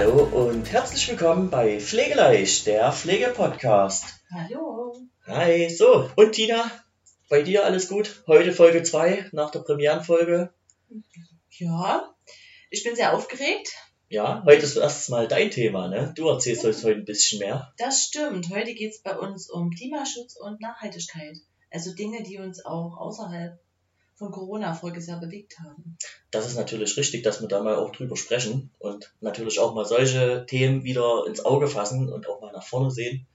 Hallo und herzlich willkommen bei Pflegeleicht, der Pflegepodcast. Hallo. Hi, so, und Tina, bei dir alles gut? Heute Folge 2 nach der Premierenfolge. Ja, ich bin sehr aufgeregt. Ja, heute ist erstes Mal dein Thema, ne? Du erzählst uns heute ein bisschen mehr. Das stimmt. Heute geht es bei uns um Klimaschutz und Nachhaltigkeit. Also Dinge, die uns auch außerhalb von Corona voriges Jahr bewegt haben. Das ist natürlich richtig, dass wir da mal auch drüber sprechen und natürlich auch mal solche Themen wieder ins Auge fassen und auch mal nach vorne sehen.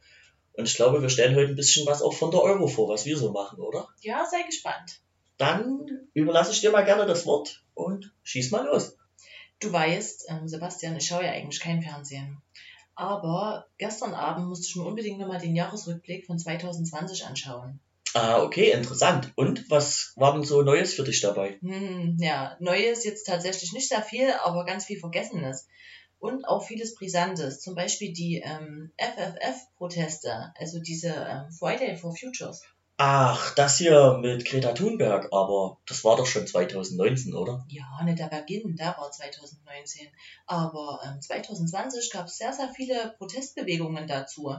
Und ich glaube, wir stellen heute ein bisschen was auch von der Euro vor, was wir so machen, oder? Ja, sei gespannt. Dann überlasse ich dir mal gerne das Wort und schieß mal los. Du weißt, ähm, Sebastian, ich schaue ja eigentlich kein Fernsehen. Aber gestern Abend musste ich mir unbedingt nochmal den Jahresrückblick von 2020 anschauen. Ah, okay, interessant. Und was war denn so Neues für dich dabei? Hm, ja, Neues jetzt tatsächlich nicht sehr viel, aber ganz viel Vergessenes. Und auch vieles Brisantes. Zum Beispiel die ähm, FFF-Proteste, also diese ähm, Friday for Futures. Ach, das hier mit Greta Thunberg, aber das war doch schon 2019, oder? Ja, nicht der Beginn, der war 2019. Aber ähm, 2020 gab es sehr, sehr viele Protestbewegungen dazu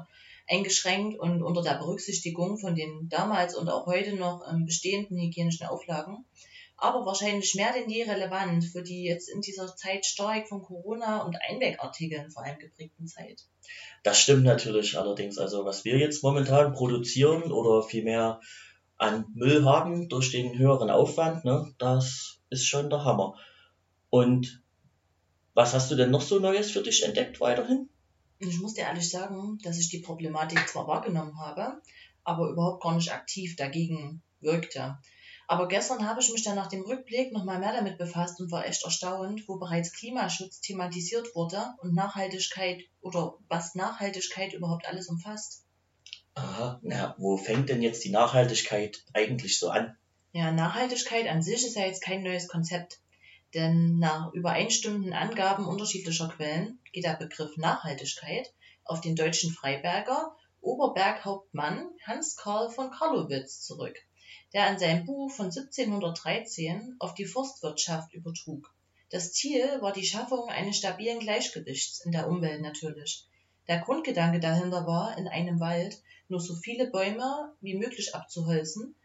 eingeschränkt und unter der Berücksichtigung von den damals und auch heute noch ähm, bestehenden hygienischen Auflagen, aber wahrscheinlich mehr denn je relevant für die jetzt in dieser Zeit stark von Corona und Einwegartikeln vor allem geprägten Zeit. Das stimmt natürlich allerdings. Also was wir jetzt momentan produzieren oder vielmehr an Müll haben durch den höheren Aufwand, ne, das ist schon der Hammer. Und was hast du denn noch so Neues für dich entdeckt weiterhin? Ich muss dir ehrlich sagen, dass ich die Problematik zwar wahrgenommen habe, aber überhaupt gar nicht aktiv dagegen wirkte. Aber gestern habe ich mich dann nach dem Rückblick nochmal mehr damit befasst und war echt erstaunt, wo bereits Klimaschutz thematisiert wurde und Nachhaltigkeit oder was Nachhaltigkeit überhaupt alles umfasst. Aha, na, wo fängt denn jetzt die Nachhaltigkeit eigentlich so an? Ja, Nachhaltigkeit an sich ist ja jetzt kein neues Konzept. Denn nach übereinstimmenden Angaben unterschiedlicher Quellen geht der Begriff Nachhaltigkeit auf den deutschen Freiberger Oberberghauptmann Hans Karl von Karlowitz zurück, der in seinem Buch von 1713 auf die Forstwirtschaft übertrug. Das Ziel war die Schaffung eines stabilen Gleichgewichts in der Umwelt natürlich. Der Grundgedanke dahinter war, in einem Wald nur so viele Bäume wie möglich abzuholzen,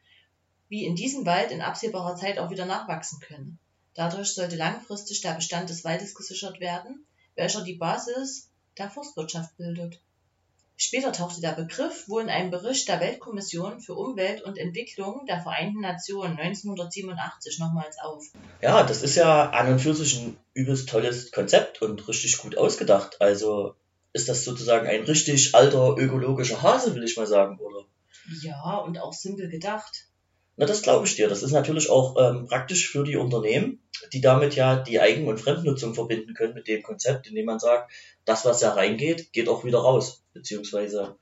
wie in diesem Wald in absehbarer Zeit auch wieder nachwachsen können. Dadurch sollte langfristig der Bestand des Waldes gesichert werden, welcher die Basis der Forstwirtschaft bildet. Später tauchte der Begriff wohl in einem Bericht der Weltkommission für Umwelt und Entwicklung der Vereinten Nationen 1987 nochmals auf. Ja, das ist ja an und für sich ein übelst tolles Konzept und richtig gut ausgedacht. Also ist das sozusagen ein richtig alter ökologischer Hase, will ich mal sagen, oder? Ja, und auch simpel gedacht. Na, das glaube ich dir. Das ist natürlich auch ähm, praktisch für die Unternehmen, die damit ja die Eigen- und Fremdnutzung verbinden können mit dem Konzept, indem man sagt, das, was ja reingeht, geht auch wieder raus, beziehungsweise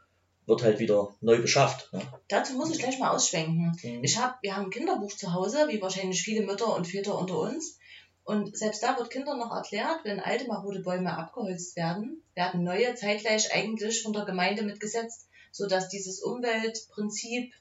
wird halt wieder neu beschafft. Ne? Dazu muss ich gleich mal ausschwenken. Mhm. Ich hab, wir haben ein Kinderbuch zu Hause, wie wahrscheinlich viele Mütter und Väter unter uns. Und selbst da wird Kindern noch erklärt, wenn alte marode Bäume abgeholzt werden, werden neue zeitgleich eigentlich von der Gemeinde mitgesetzt, sodass dieses Umweltprinzip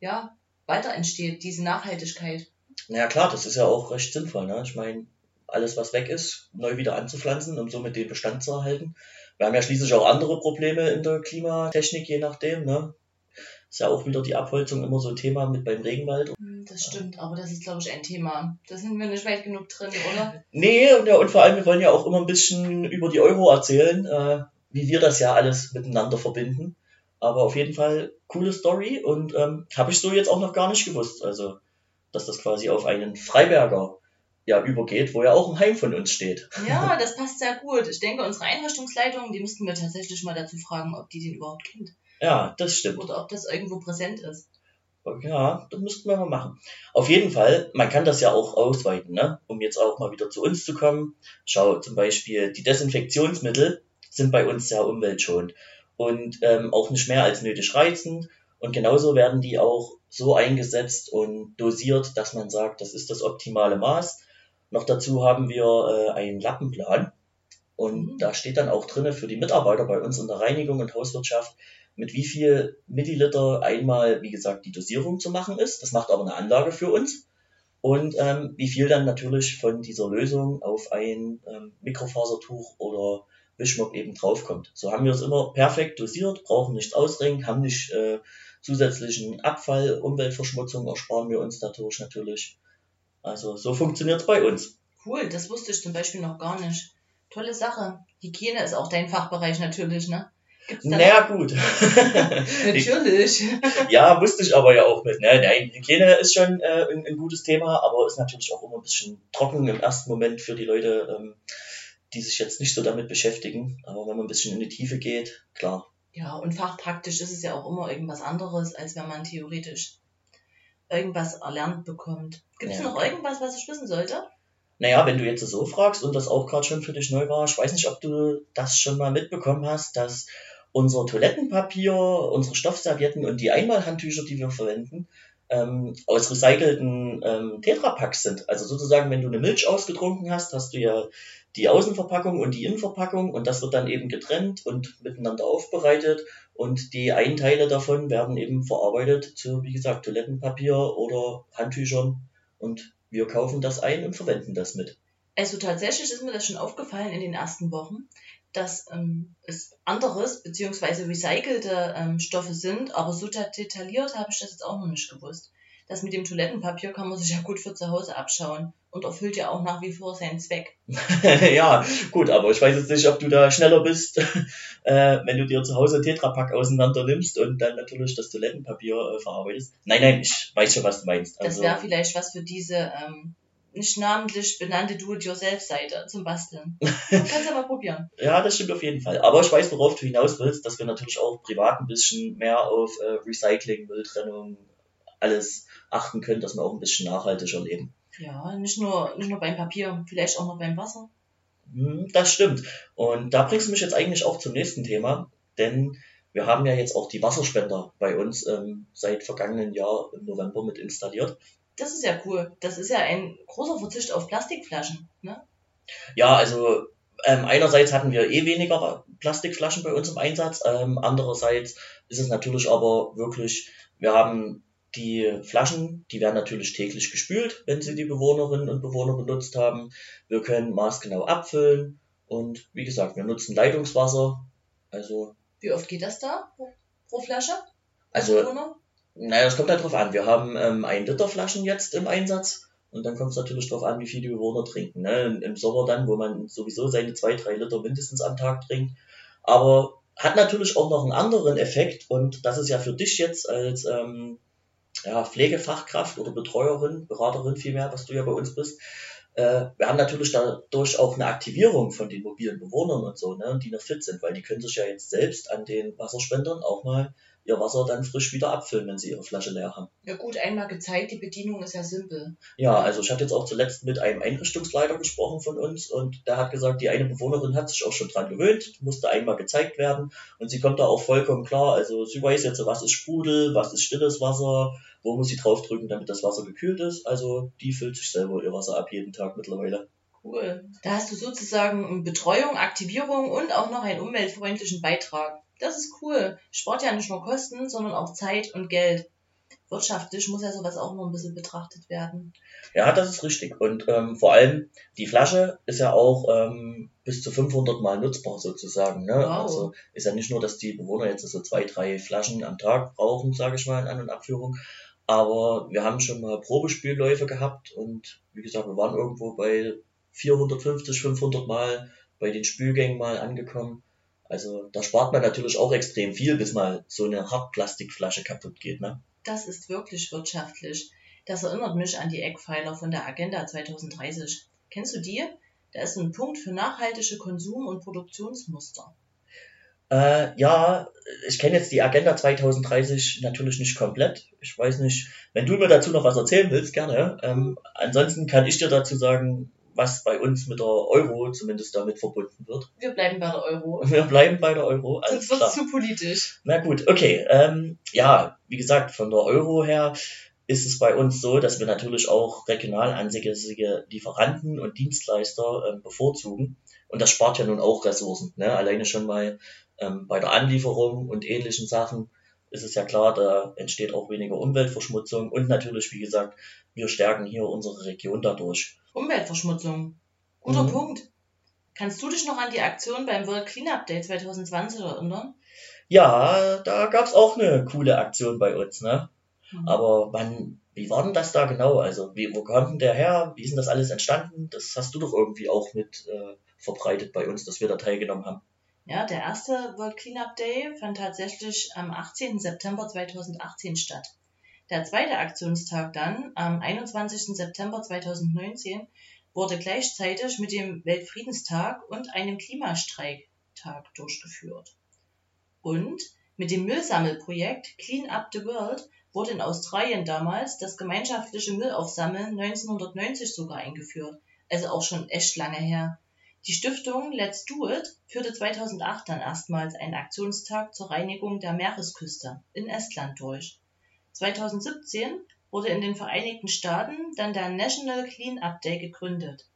ja, weiter entsteht, diese Nachhaltigkeit. Naja klar, das ist ja auch recht sinnvoll. Ne? Ich meine, alles, was weg ist, neu wieder anzupflanzen, um somit den Bestand zu erhalten. Wir haben ja schließlich auch andere Probleme in der Klimatechnik, je nachdem. Ne? Ist ja auch wieder die Abholzung immer so ein Thema mit beim Regenwald. Hm, Das stimmt, aber das ist, glaube ich, ein Thema. Da sind wir nicht weit genug drin, oder? Nee, und, ja, und vor allem, wir wollen ja auch immer ein bisschen über die Euro erzählen, äh, wie wir das ja alles miteinander verbinden. Aber auf jeden Fall coole Story und ähm, habe ich so jetzt auch noch gar nicht gewusst. Also, dass das quasi auf einen Freiberger ja übergeht, wo ja auch ein Heim von uns steht. Ja, das passt sehr gut. Ich denke, unsere Einrichtungsleitung, die müssten wir tatsächlich mal dazu fragen, ob die den überhaupt kennt. Ja, das stimmt. Oder ob das irgendwo präsent ist. Ja, das müssten wir mal machen. Auf jeden Fall, man kann das ja auch ausweiten, ne? um jetzt auch mal wieder zu uns zu kommen. Schau, zum Beispiel, die Desinfektionsmittel sind bei uns sehr umweltschonend und ähm, auch nicht mehr als nötig reizend. Und genauso werden die auch so eingesetzt und dosiert, dass man sagt, das ist das optimale Maß. Noch dazu haben wir äh, einen Lappenplan. Und Mhm. da steht dann auch drinne für die Mitarbeiter bei uns in der Reinigung und Hauswirtschaft, mit wie viel Milliliter einmal, wie gesagt, die Dosierung zu machen ist. Das macht aber eine Anlage für uns. Und ähm, wie viel dann natürlich von dieser Lösung auf ein ähm, Mikrofasertuch oder Wischmopp eben draufkommt. So haben wir es immer perfekt dosiert, brauchen nichts ausringen, haben nicht äh, zusätzlichen Abfall, Umweltverschmutzung ersparen wir uns dadurch natürlich. Also so funktioniert es bei uns. Cool, das wusste ich zum Beispiel noch gar nicht. Tolle Sache. Hygiene ist auch dein Fachbereich natürlich, ne? Gibt's da naja, gut. natürlich. ja, wusste ich aber ja auch mit. Ne? Nein, Hygiene ist schon äh, ein, ein, gutes Thema, aber ist natürlich auch immer ein bisschen trocken im ersten Moment für die Leute, ähm, die sich jetzt nicht so damit beschäftigen. Aber wenn man ein bisschen in die Tiefe geht, klar. Ja, und fachpraktisch ist es ja auch immer irgendwas anderes, als wenn man theoretisch irgendwas erlernt bekommt. Gibt es ja. noch irgendwas, was ich wissen sollte? Naja, wenn du jetzt so fragst und das auch gerade schon für dich neu war, ich weiß nicht, ob du das schon mal mitbekommen hast, dass unser Toilettenpapier, unsere Stoffservietten und die Einmalhandtücher, die wir verwenden, ähm, aus recycelten ähm, Tetrapacks sind. Also sozusagen, wenn du eine Milch ausgetrunken hast, hast du ja die Außenverpackung und die Innenverpackung und das wird dann eben getrennt und miteinander aufbereitet und die Einteile davon werden eben verarbeitet zu, wie gesagt, Toilettenpapier oder Handtüchern und wir kaufen das ein und verwenden das mit. Also tatsächlich ist mir das schon aufgefallen in den ersten Wochen, dass ähm, es anderes bzw. recycelte ähm, Stoffe sind, aber so detailliert habe ich das jetzt auch noch nicht gewusst. Das mit dem Toilettenpapier kann man sich ja gut für zu Hause abschauen und erfüllt ja auch nach wie vor seinen Zweck. ja, gut, aber ich weiß jetzt nicht, ob du da schneller bist, äh, wenn du dir zu Hause Tetrapack auseinander nimmst und dann natürlich das Toilettenpapier äh, verarbeitest. Nein, nein, ich weiß schon, was du meinst. Also, das wäre vielleicht was für diese ähm, nicht namentlich benannte Do-it-yourself-Seite zum Basteln. Kannst aber probieren. Ja, das stimmt auf jeden Fall. Aber ich weiß, worauf du hinaus willst, dass wir natürlich auch privat ein bisschen mehr auf äh, Recycling, Mülltrennung, alles achten können, dass wir auch ein bisschen nachhaltiger leben. Ja, nicht nur, nicht nur beim Papier, vielleicht auch noch beim Wasser. Hm, das stimmt. Und da bringst du mich jetzt eigentlich auch zum nächsten Thema, denn wir haben ja jetzt auch die Wasserspender bei uns ähm, seit vergangenen Jahr im November mit installiert. Das ist ja cool. Das ist ja ein großer Verzicht auf Plastikflaschen, ne? Ja, also ähm, einerseits hatten wir eh weniger Plastikflaschen bei uns im Einsatz, ähm, andererseits ist es natürlich aber wirklich, wir haben die Flaschen, die werden natürlich täglich gespült, wenn sie die Bewohnerinnen und Bewohner benutzt haben. Wir können maßgenau abfüllen und wie gesagt, wir nutzen Leitungswasser. Also wie oft geht das da pro Flasche? Also naja, das kommt halt drauf an. Wir haben ähm, ein Liter Flaschen jetzt im Einsatz und dann kommt es natürlich drauf an, wie viel die Bewohner trinken. Ne? Im Sommer dann, wo man sowieso seine zwei, drei Liter mindestens am Tag trinkt. Aber hat natürlich auch noch einen anderen Effekt und das ist ja für dich jetzt als ähm, ja, Pflegefachkraft oder Betreuerin, Beraterin vielmehr, was du ja bei uns bist. Äh, wir haben natürlich dadurch auch eine Aktivierung von den mobilen Bewohnern und so, ne, die noch fit sind, weil die können sich ja jetzt selbst an den Wasserspendern auch mal ihr Wasser dann frisch wieder abfüllen, wenn sie ihre Flasche leer haben. Ja gut, einmal gezeigt, die Bedienung ist ja simpel. Ja, also ich hatte jetzt auch zuletzt mit einem Einrichtungsleiter gesprochen von uns und der hat gesagt, die eine Bewohnerin hat sich auch schon dran gewöhnt, musste einmal gezeigt werden und sie kommt da auch vollkommen klar. Also sie weiß jetzt, was ist Sprudel, was ist stilles Wasser, wo muss sie draufdrücken, damit das Wasser gekühlt ist. Also die füllt sich selber ihr Wasser ab jeden Tag mittlerweile. Cool. Da hast du sozusagen Betreuung, Aktivierung und auch noch einen umweltfreundlichen Beitrag. Das ist cool. Sport ja nicht nur Kosten, sondern auch Zeit und Geld. Wirtschaftlich muss ja sowas auch noch ein bisschen betrachtet werden. Ja, das ist richtig. Und ähm, vor allem, die Flasche ist ja auch ähm, bis zu 500 Mal nutzbar sozusagen. Ne? Wow. Also ist ja nicht nur, dass die Bewohner jetzt so zwei, drei Flaschen am Tag brauchen, sage ich mal, in An- und Abführung. Aber wir haben schon mal Probespielläufe gehabt und wie gesagt, wir waren irgendwo bei 450, 500 Mal bei den Spülgängen mal angekommen. Also da spart man natürlich auch extrem viel, bis mal so eine Hartplastikflasche kaputt geht. Ne? Das ist wirklich wirtschaftlich. Das erinnert mich an die Eckpfeiler von der Agenda 2030. Kennst du die? Da ist ein Punkt für nachhaltige Konsum- und Produktionsmuster. Äh, ja, ich kenne jetzt die Agenda 2030 natürlich nicht komplett. Ich weiß nicht, wenn du mir dazu noch was erzählen willst, gerne. Ähm, ansonsten kann ich dir dazu sagen, was bei uns mit der Euro zumindest damit verbunden wird. Wir bleiben bei der Euro. Wir bleiben bei der Euro. Sonst wird zu politisch. Na gut, okay. Ähm, ja, wie gesagt, von der Euro her ist es bei uns so, dass wir natürlich auch regional ansässige Lieferanten und Dienstleister ähm, bevorzugen. Und das spart ja nun auch Ressourcen. Ne? Alleine schon mal ähm, bei der Anlieferung und ähnlichen Sachen ist es ja klar, da entsteht auch weniger Umweltverschmutzung und natürlich, wie gesagt, wir stärken hier unsere Region dadurch. Umweltverschmutzung. Guter mhm. Punkt. Kannst du dich noch an die Aktion beim World Cleanup Day 2020 erinnern? Ja, da gab's auch eine coole Aktion bei uns, ne? Mhm. Aber wann, wie war denn das da genau? Also, wie, wo kommt denn der her? Wie ist denn das alles entstanden? Das hast du doch irgendwie auch mit äh, verbreitet bei uns, dass wir da teilgenommen haben. Ja, der erste World Cleanup Day fand tatsächlich am 18. September 2018 statt. Der zweite Aktionstag dann, am 21. September 2019, wurde gleichzeitig mit dem Weltfriedenstag und einem Klimastreiktag durchgeführt. Und mit dem Müllsammelprojekt Clean Up the World wurde in Australien damals das gemeinschaftliche Müllaufsammeln 1990 sogar eingeführt, also auch schon echt lange her. Die Stiftung Let's Do It führte 2008 dann erstmals einen Aktionstag zur Reinigung der Meeresküste in Estland durch. 2017 wurde in den Vereinigten Staaten dann der National Clean Up Day gegründet.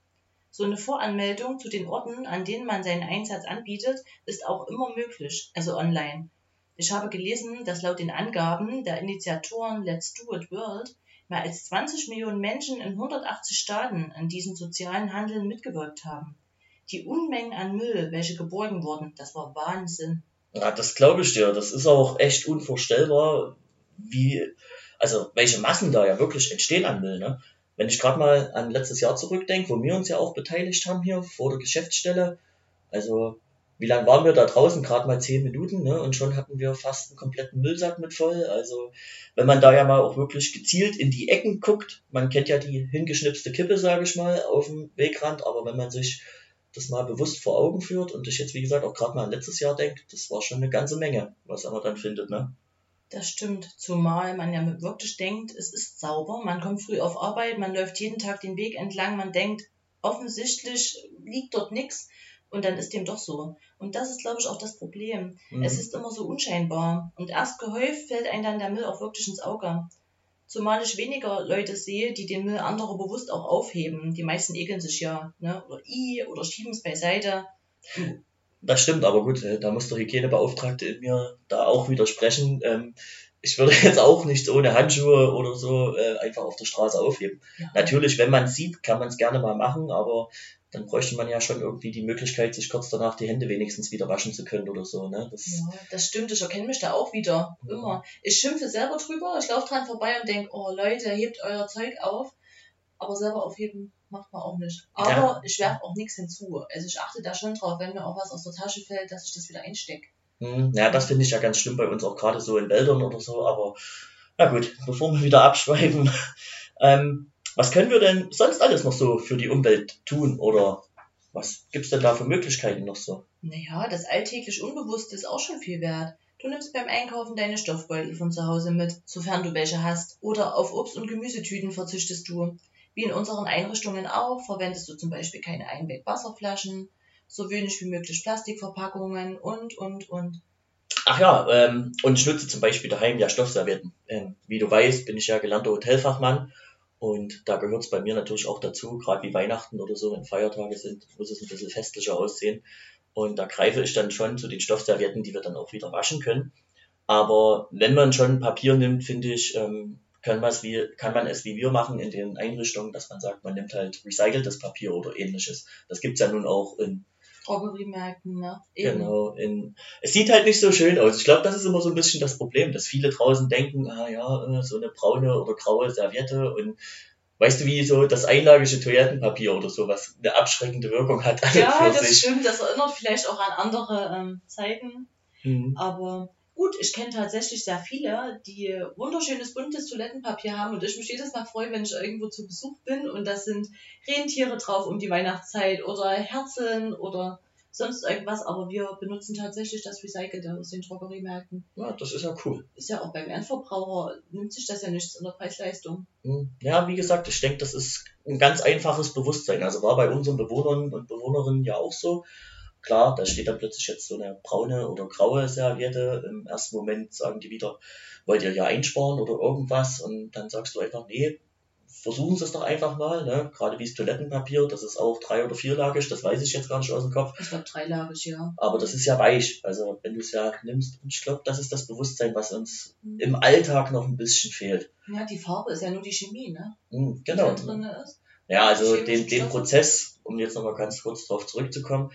So eine Voranmeldung zu den Orten, an denen man seinen Einsatz anbietet, ist auch immer möglich, also online. Ich habe gelesen, dass laut den Angaben der Initiatoren Let's Do It World mehr als 20 Millionen Menschen in 180 Staaten an diesem sozialen Handeln mitgewirkt haben. Die Unmengen an Müll, welche geborgen wurden, das war Wahnsinn. Ja, das glaube ich dir. Das ist auch echt unvorstellbar, wie, also welche Massen da ja wirklich entstehen an Müll. Ne? Wenn ich gerade mal an letztes Jahr zurückdenke, wo wir uns ja auch beteiligt haben hier vor der Geschäftsstelle, also wie lange waren wir da draußen? Gerade mal zehn Minuten, ne? Und schon hatten wir fast einen kompletten Müllsack mit voll. Also, wenn man da ja mal auch wirklich gezielt in die Ecken guckt, man kennt ja die hingeschnipste Kippe, sage ich mal, auf dem Wegrand, aber wenn man sich das mal bewusst vor Augen führt und ich jetzt, wie gesagt, auch gerade mal an letztes Jahr denkt, das war schon eine ganze Menge, was man dann findet, ne? Das stimmt, zumal man ja wirklich denkt, es ist sauber, man kommt früh auf Arbeit, man läuft jeden Tag den Weg entlang, man denkt, offensichtlich liegt dort nichts und dann ist dem doch so. Und das ist, glaube ich, auch das Problem. Mhm. Es ist immer so unscheinbar und erst gehäuft fällt einem dann der Müll auch wirklich ins Auge. Zumal ich weniger Leute sehe, die den Müll anderer bewusst auch aufheben. Die meisten ekeln sich ja, ne? oder i, oder schieben es beiseite. Das stimmt, aber gut, äh, da muss der Hygienebeauftragte in mir da auch widersprechen. Ähm, ich würde jetzt auch nicht ohne Handschuhe oder so äh, einfach auf der Straße aufheben. Ja. Natürlich, wenn man es sieht, kann man es gerne mal machen, aber dann bräuchte man ja schon irgendwie die Möglichkeit, sich kurz danach die Hände wenigstens wieder waschen zu können oder so. Ne? Das, Ja, das stimmt, ich erkenne mich da auch wieder. Ja. Immer. Ich schimpfe selber drüber, ich laufe dran vorbei und denke, oh Leute, hebt euer Zeug auf. Aber selber aufheben macht man auch nicht. Aber Ja. ich werfe auch nichts hinzu. Also ich achte da schon drauf, wenn mir auch was aus der Tasche fällt, dass ich das wieder einstecke. Hm, ja, das finde ich ja ganz schlimm bei uns auch gerade so in Wäldern oder so, aber na gut, bevor wir wieder abschweifen, ähm, was können wir denn sonst alles noch so für die Umwelt tun oder was gibt's denn da für Möglichkeiten noch so? Naja, das alltäglich Unbewusste ist auch schon viel wert. Du nimmst beim Einkaufen deine Stoffbeutel von zu Hause mit, sofern du welche hast. Oder auf Obst- und Gemüsetüten verzichtest du. Wie in unseren Einrichtungen auch, verwendest du zum Beispiel keine Einweg-Wasserflaschen, so wenig wie möglich Plastikverpackungen und, und, und. Ach ja, ähm, und ich nutze zum Beispiel daheim ja Stoffservietten. Ähm, wie du weißt, bin ich ja gelernter Hotelfachmann und da gehört es bei mir natürlich auch dazu, gerade wie Weihnachten oder so, wenn Feiertage sind, muss es ein bisschen festlicher aussehen. Und da greife ich dann schon zu den Stoffservietten, die wir dann auch wieder waschen können. Aber wenn man schon Papier nimmt, finde ich, ähm, kann, wie, kann man es wie wir machen in den Einrichtungen, dass man sagt, man nimmt halt recyceltes Papier oder ähnliches. Das gibt's ja nun auch in Drogeriemärkten, ne? Eben. Genau, in, es sieht halt nicht so schön aus. Ich glaube, das ist immer so ein bisschen das Problem, dass viele draußen denken, ah ja, äh, so eine braune oder graue Serviette und weißt du, wie so das einlagische Toilettenpapier oder sowas eine abschreckende Wirkung hat Ja, das stimmt. Das erinnert vielleicht auch an andere ähm, Zeiten. Mhm. Aber gut, ich kenne tatsächlich sehr viele, die wunderschönes buntes Toilettenpapier haben und ich mich jedes Mal freue, wenn ich irgendwo zu Besuch bin und da sind Rentiere drauf um die Weihnachtszeit oder Herzen oder sonst irgendwas, aber wir benutzen tatsächlich das Recycelte aus den Drogeriemärkten. Ja, das ist ja cool. Ist ja auch beim Endverbraucher, nimmt sich das ja nichts in der Preis-Leistung. Mhm. Ja, wie gesagt, ich denke, das ist ein ganz einfaches Bewusstsein. Also war bei unseren Bewohnern und Bewohnerinnen ja auch so. Klar, da steht dann plötzlich jetzt so eine braune oder graue Serviette. Im ersten Moment sagen die wieder, wollt ihr ja einsparen oder irgendwas? Und dann sagst du einfach, nee, versuchen Sie es doch einfach mal. Ne? Gerade wie das Toilettenpapier, das ist auch drei- oder vierlagig, das weiß ich jetzt gar nicht aus dem Kopf. Ich glaube dreilagig, ja. Aber das ist ja weich. Also wenn du es ja nimmst, und ich glaube, das ist das Bewusstsein, was uns im Alltag noch ein bisschen fehlt. Ja, die Farbe ist ja nur die Chemie, ne? Mhm, Die genau. da drin ist. Ja, also den, den. Prozess um jetzt nochmal ganz kurz darauf zurückzukommen,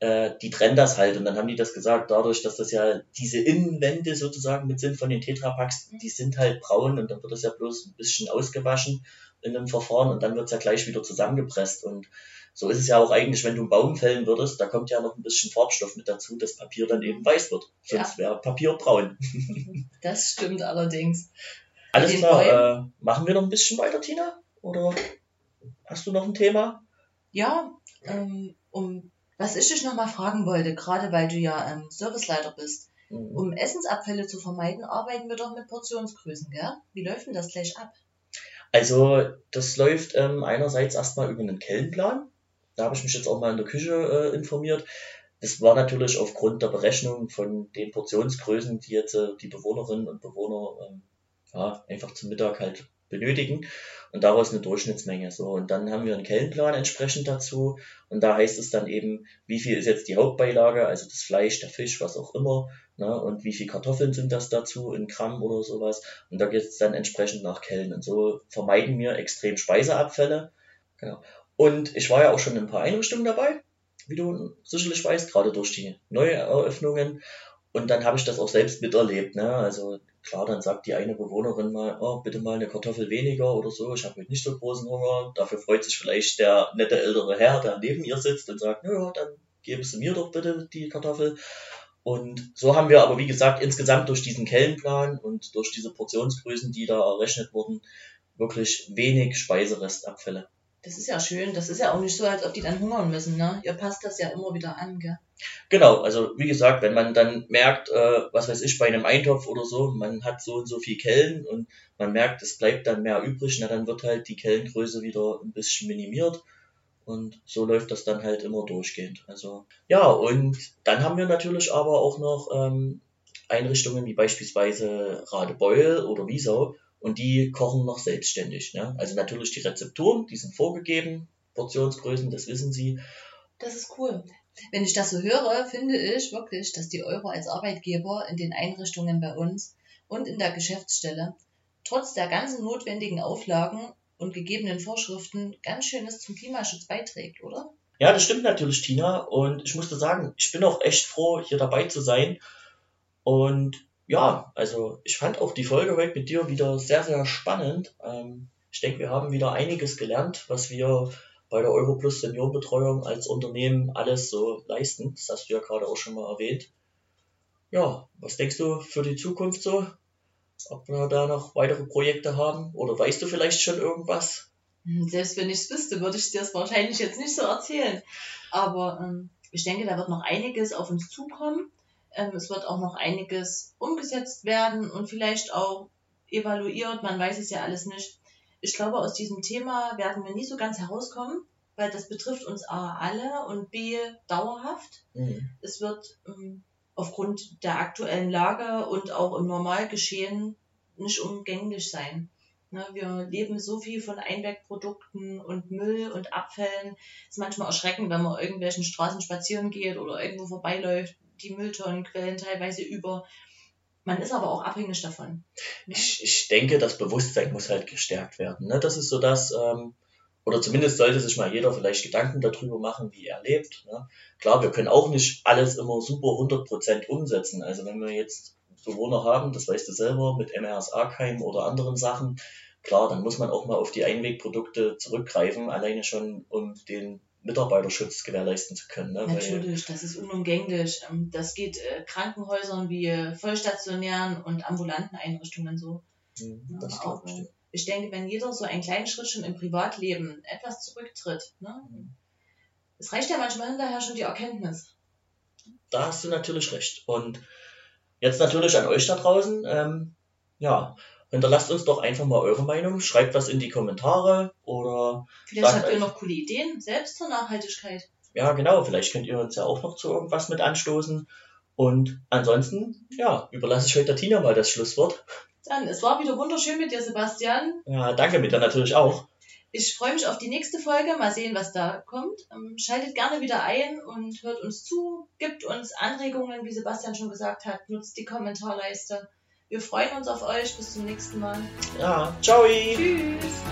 äh, die trennen das halt und dann haben die das gesagt, dadurch, dass das ja diese Innenwände sozusagen mit sind von den Tetrapacks, die sind halt braun und dann wird das ja bloß ein bisschen ausgewaschen in einem Verfahren und dann wird es ja gleich wieder zusammengepresst und so ist es ja auch eigentlich, wenn du einen Baum fällen würdest, da kommt ja noch ein bisschen Farbstoff mit dazu, dass Papier dann eben weiß wird. Sonst ja. wäre Papier braun. Das stimmt allerdings. Alles klar, äh, machen wir noch ein bisschen weiter, Tina? Oder hast du noch ein Thema? Ja, ähm, um was ich dich nochmal fragen wollte, gerade weil du ja ähm, Serviceleiter bist. Mhm. Um Essensabfälle zu vermeiden, arbeiten wir doch mit Portionsgrößen, gell? Wie läuft denn das gleich ab? Also, das läuft ähm, einerseits erstmal über einen Kellenplan. Da habe ich mich jetzt auch mal in der Küche äh, informiert. Das war natürlich aufgrund der Berechnung von den Portionsgrößen, die jetzt äh, die Bewohnerinnen und Bewohner ähm, ja, einfach zum Mittag halt benötigen und daraus eine Durchschnittsmenge. So, und dann haben wir einen Kellenplan entsprechend dazu und da heißt es dann eben, wie viel ist jetzt die Hauptbeilage, also das Fleisch, der Fisch, was auch immer, ne, und wie viel Kartoffeln sind das dazu in Gramm oder sowas. Und da geht es dann entsprechend nach Kellen. Und so vermeiden wir extrem Speiseabfälle. Genau. Und ich war ja auch schon in ein paar Einrichtungen dabei, wie du sicherlich weißt, gerade durch die Neueröffnungen. Und dann habe ich das auch selbst miterlebt. Ne? Also Klar, dann sagt die eine Bewohnerin mal, oh, bitte mal eine Kartoffel weniger oder so, ich habe heute nicht so großen Hunger. Dafür freut sich vielleicht der nette ältere Herr, der neben ihr sitzt und sagt, naja, dann geben Sie mir doch bitte die Kartoffel. Und so haben wir aber, wie gesagt, insgesamt durch diesen Kellenplan und durch diese Portionsgrößen, die da errechnet wurden, wirklich wenig Speiserestabfälle. Das ist ja schön. Das ist ja auch nicht so, als ob die dann hungern müssen, ne? Ihr passt das ja immer wieder an, gell? Genau, also wie gesagt, wenn man dann merkt, äh, was weiß ich, bei einem Eintopf oder so, man hat so und so viel Kellen und man merkt, es bleibt dann mehr übrig, na dann wird halt die Kellengröße wieder ein bisschen minimiert und so läuft das dann halt immer durchgehend. Also ja, und dann haben wir natürlich aber auch noch ähm, Einrichtungen wie beispielsweise Radebeul oder Wiesau, und die kochen noch selbstständig. Ne? Also natürlich die Rezepturen, die sind vorgegeben, Portionsgrößen, das wissen sie. Das ist cool. Wenn ich das so höre, finde ich wirklich, dass die Euro als Arbeitgeber in den Einrichtungen bei uns und in der Geschäftsstelle trotz der ganzen notwendigen Auflagen und gegebenen Vorschriften ganz schönes zum Klimaschutz beiträgt, oder? Ja, das stimmt natürlich, Tina. Und ich musste sagen, ich bin auch echt froh, hier dabei zu sein. Und ja, also ich fand auch die Folge heute mit dir wieder sehr, sehr spannend. Ähm, ich denke, wir haben wieder einiges gelernt, was wir bei der Europlus Seniorenbetreuung als Unternehmen alles so leisten. Das hast du ja gerade auch schon mal erwähnt. Ja, was denkst du für die Zukunft so? Ob wir da noch weitere Projekte haben? Oder weißt du vielleicht schon irgendwas? Hm, selbst wenn ich es wüsste, würde ich dir das wahrscheinlich jetzt nicht so erzählen. Aber ähm, ich denke, da wird noch einiges auf uns zukommen. Ähm, es wird auch noch einiges umgesetzt werden und vielleicht auch evaluiert. Man weiß es ja alles nicht. Ich glaube, aus diesem Thema werden wir nie so ganz herauskommen, weil das betrifft uns A alle und B dauerhaft. Mhm. Es wird ähm, aufgrund der aktuellen Lage und auch im Normalgeschehen nicht umgänglich sein. Ne, wir leben so viel von Einwegprodukten und Müll und Abfällen. Es ist manchmal erschreckend, wenn man irgendwelchen Straßen spazieren geht oder irgendwo vorbeiläuft, die Mülltonnen quellen teilweise über. Man ist aber auch abhängig davon. Ne? Ich, ich denke, das Bewusstsein muss halt gestärkt werden. Ne? Das ist so das, ähm, oder zumindest sollte sich mal jeder vielleicht Gedanken darüber machen, wie er lebt. Ne? Klar, wir können auch nicht alles immer super 100% umsetzen. Also wenn wir jetzt Bewohner haben, das weißt du selber, mit MRSA-Keim oder anderen Sachen, klar, dann muss man auch mal auf die Einwegprodukte zurückgreifen, alleine schon um den Mitarbeiterschutz gewährleisten zu können. Ne? Natürlich, Weil, das ist unumgänglich. Ähm, das geht äh, Krankenhäusern wie äh, vollstationären und ambulanten Einrichtungen so. Mhm, das ja, ich. ich denke, wenn jeder so einen kleinen Schritt schon im Privatleben etwas zurücktritt, ne? Mhm. es reicht ja manchmal hinterher schon die Erkenntnis. Da hast du natürlich recht. Und jetzt natürlich an euch da draußen. Ähm, ja, Hinterlasst uns doch einfach mal eure Meinung, schreibt was in die Kommentare oder. Vielleicht habt ihr noch coole Ideen selbst zur Nachhaltigkeit. Ja, genau, vielleicht könnt ihr uns ja auch noch zu irgendwas mit anstoßen. Und ansonsten, ja, überlasse ich heute der Tina mal das Schlusswort. Dann, es war wieder wunderschön mit dir, Sebastian. Ja, danke mit dir natürlich auch. Ich freue mich auf die nächste Folge. Mal sehen, was da kommt. Ähm, schaltet gerne wieder ein und hört uns zu. Gibt uns Anregungen, wie Sebastian schon gesagt hat. Nutzt die Kommentarleiste. Wir freuen uns auf euch. Bis zum nächsten Mal. Ja, ciao. Tschüss.